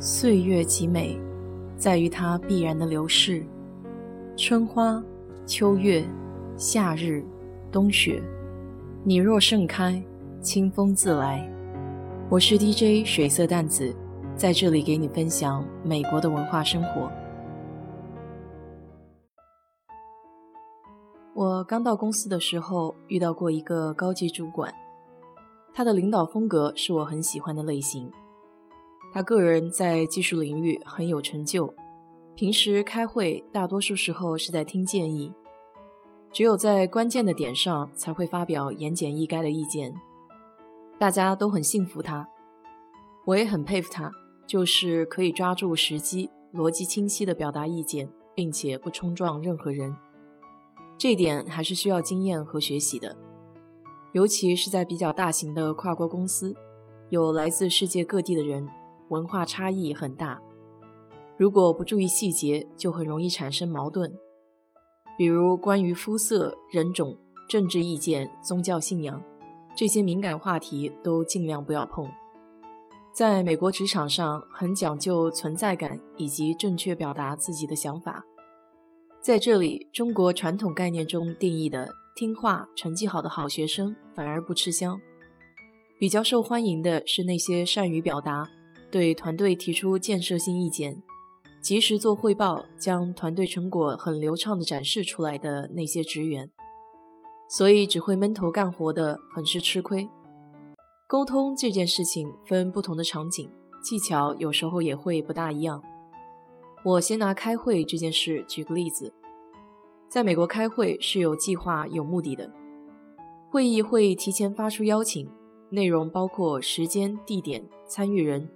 岁月极美，在于它必然的流逝。春花、秋月、夏日、冬雪，你若盛开，清风自来。我是 DJ 水色淡子，在这里给你分享美国的文化生活。我刚到公司的时候，遇到过一个高级主管，他的领导风格是我很喜欢的类型。他个人在技术领域很有成就，平时开会大多数时候是在听建议，只有在关键的点上才会发表言简意赅的意见。大家都很信服他，我也很佩服他，就是可以抓住时机，逻辑清晰地表达意见，并且不冲撞任何人。这点还是需要经验和学习的，尤其是在比较大型的跨国公司，有来自世界各地的人。文化差异很大，如果不注意细节，就很容易产生矛盾。比如关于肤色、人种、政治意见、宗教信仰这些敏感话题，都尽量不要碰。在美国职场上，很讲究存在感以及正确表达自己的想法。在这里，中国传统概念中定义的听话、成绩好的好学生反而不吃香。比较受欢迎的是那些善于表达。对团队提出建设性意见，及时做汇报，将团队成果很流畅地展示出来的那些职员，所以只会闷头干活的很是吃亏。沟通这件事情分不同的场景，技巧有时候也会不大一样。我先拿开会这件事举个例子，在美国开会是有计划、有目的的，会议会提前发出邀请，内容包括时间、地点、参与人。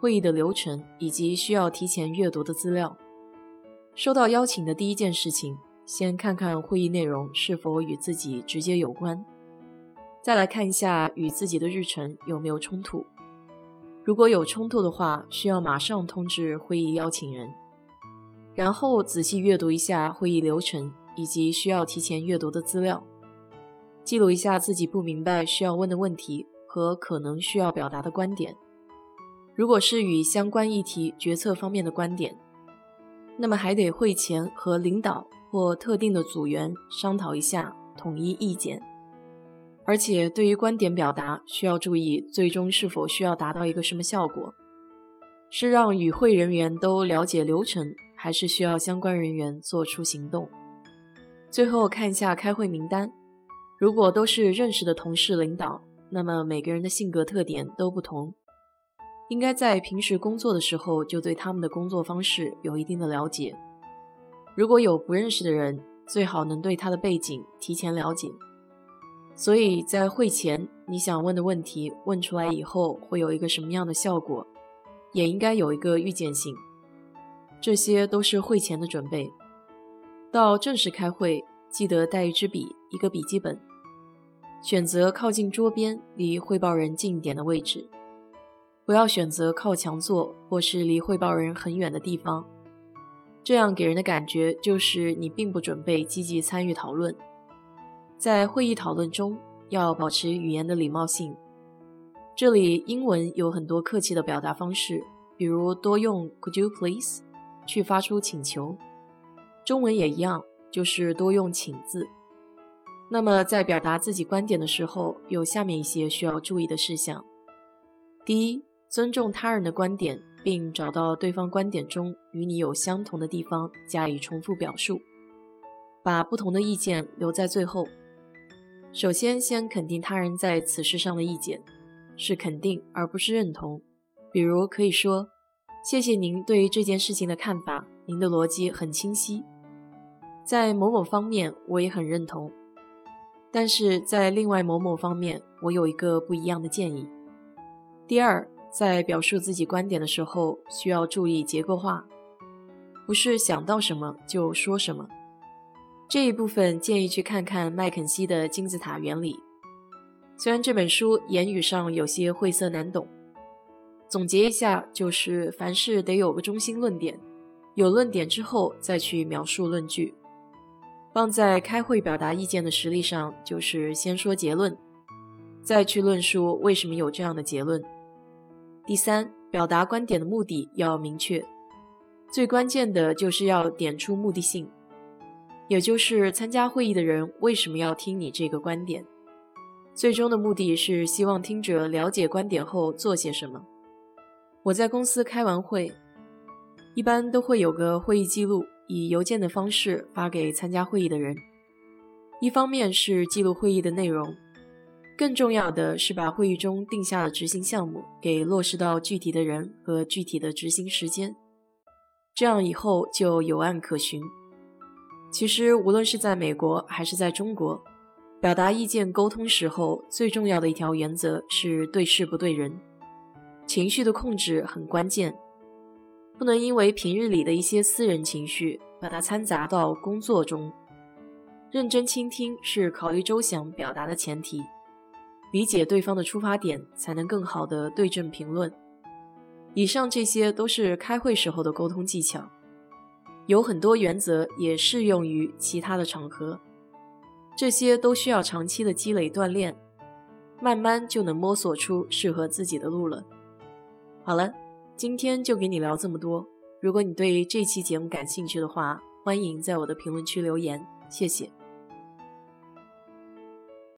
会议的流程以及需要提前阅读的资料。收到邀请的第一件事情，先看看会议内容是否与自己直接有关，再来看一下与自己的日程有没有冲突。如果有冲突的话，需要马上通知会议邀请人。然后仔细阅读一下会议流程以及需要提前阅读的资料，记录一下自己不明白需要问的问题和可能需要表达的观点。如果是与相关议题决策方面的观点，那么还得会前和领导或特定的组员商讨一下，统一意见。而且对于观点表达，需要注意最终是否需要达到一个什么效果，是让与会人员都了解流程，还是需要相关人员做出行动。最后看一下开会名单，如果都是认识的同事、领导，那么每个人的性格特点都不同。应该在平时工作的时候就对他们的工作方式有一定的了解。如果有不认识的人，最好能对他的背景提前了解。所以在会前，你想问的问题问出来以后会有一个什么样的效果，也应该有一个预见性。这些都是会前的准备。到正式开会，记得带一支笔、一个笔记本，选择靠近桌边、离汇报人近一点的位置。不要选择靠墙坐或是离汇报人很远的地方，这样给人的感觉就是你并不准备积极参与讨论。在会议讨论中，要保持语言的礼貌性。这里英文有很多客气的表达方式，比如多用 Could you please 去发出请求。中文也一样，就是多用请字。那么在表达自己观点的时候，有下面一些需要注意的事项：第一。尊重他人的观点，并找到对方观点中与你有相同的地方加以重复表述，把不同的意见留在最后。首先，先肯定他人在此事上的意见，是肯定而不是认同。比如可以说：“谢谢您对于这件事情的看法，您的逻辑很清晰。在某某方面我也很认同，但是在另外某某方面我有一个不一样的建议。”第二。在表述自己观点的时候，需要注意结构化，不是想到什么就说什么。这一部分建议去看看麦肯锡的金字塔原理。虽然这本书言语上有些晦涩难懂，总结一下就是：凡事得有个中心论点，有论点之后再去描述论据。放在开会表达意见的实例上，就是先说结论，再去论述为什么有这样的结论。第三，表达观点的目的要明确，最关键的就是要点出目的性，也就是参加会议的人为什么要听你这个观点。最终的目的是希望听者了解观点后做些什么。我在公司开完会，一般都会有个会议记录，以邮件的方式发给参加会议的人。一方面是记录会议的内容。更重要的是，把会议中定下的执行项目给落实到具体的人和具体的执行时间，这样以后就有案可循。其实，无论是在美国还是在中国，表达意见沟通时候，最重要的一条原则是对事不对人，情绪的控制很关键，不能因为平日里的一些私人情绪把它掺杂到工作中。认真倾听是考虑周详表达的前提。理解对方的出发点，才能更好的对症评论。以上这些都是开会时候的沟通技巧，有很多原则也适用于其他的场合。这些都需要长期的积累锻炼，慢慢就能摸索出适合自己的路了。好了，今天就给你聊这么多。如果你对这期节目感兴趣的话，欢迎在我的评论区留言，谢谢。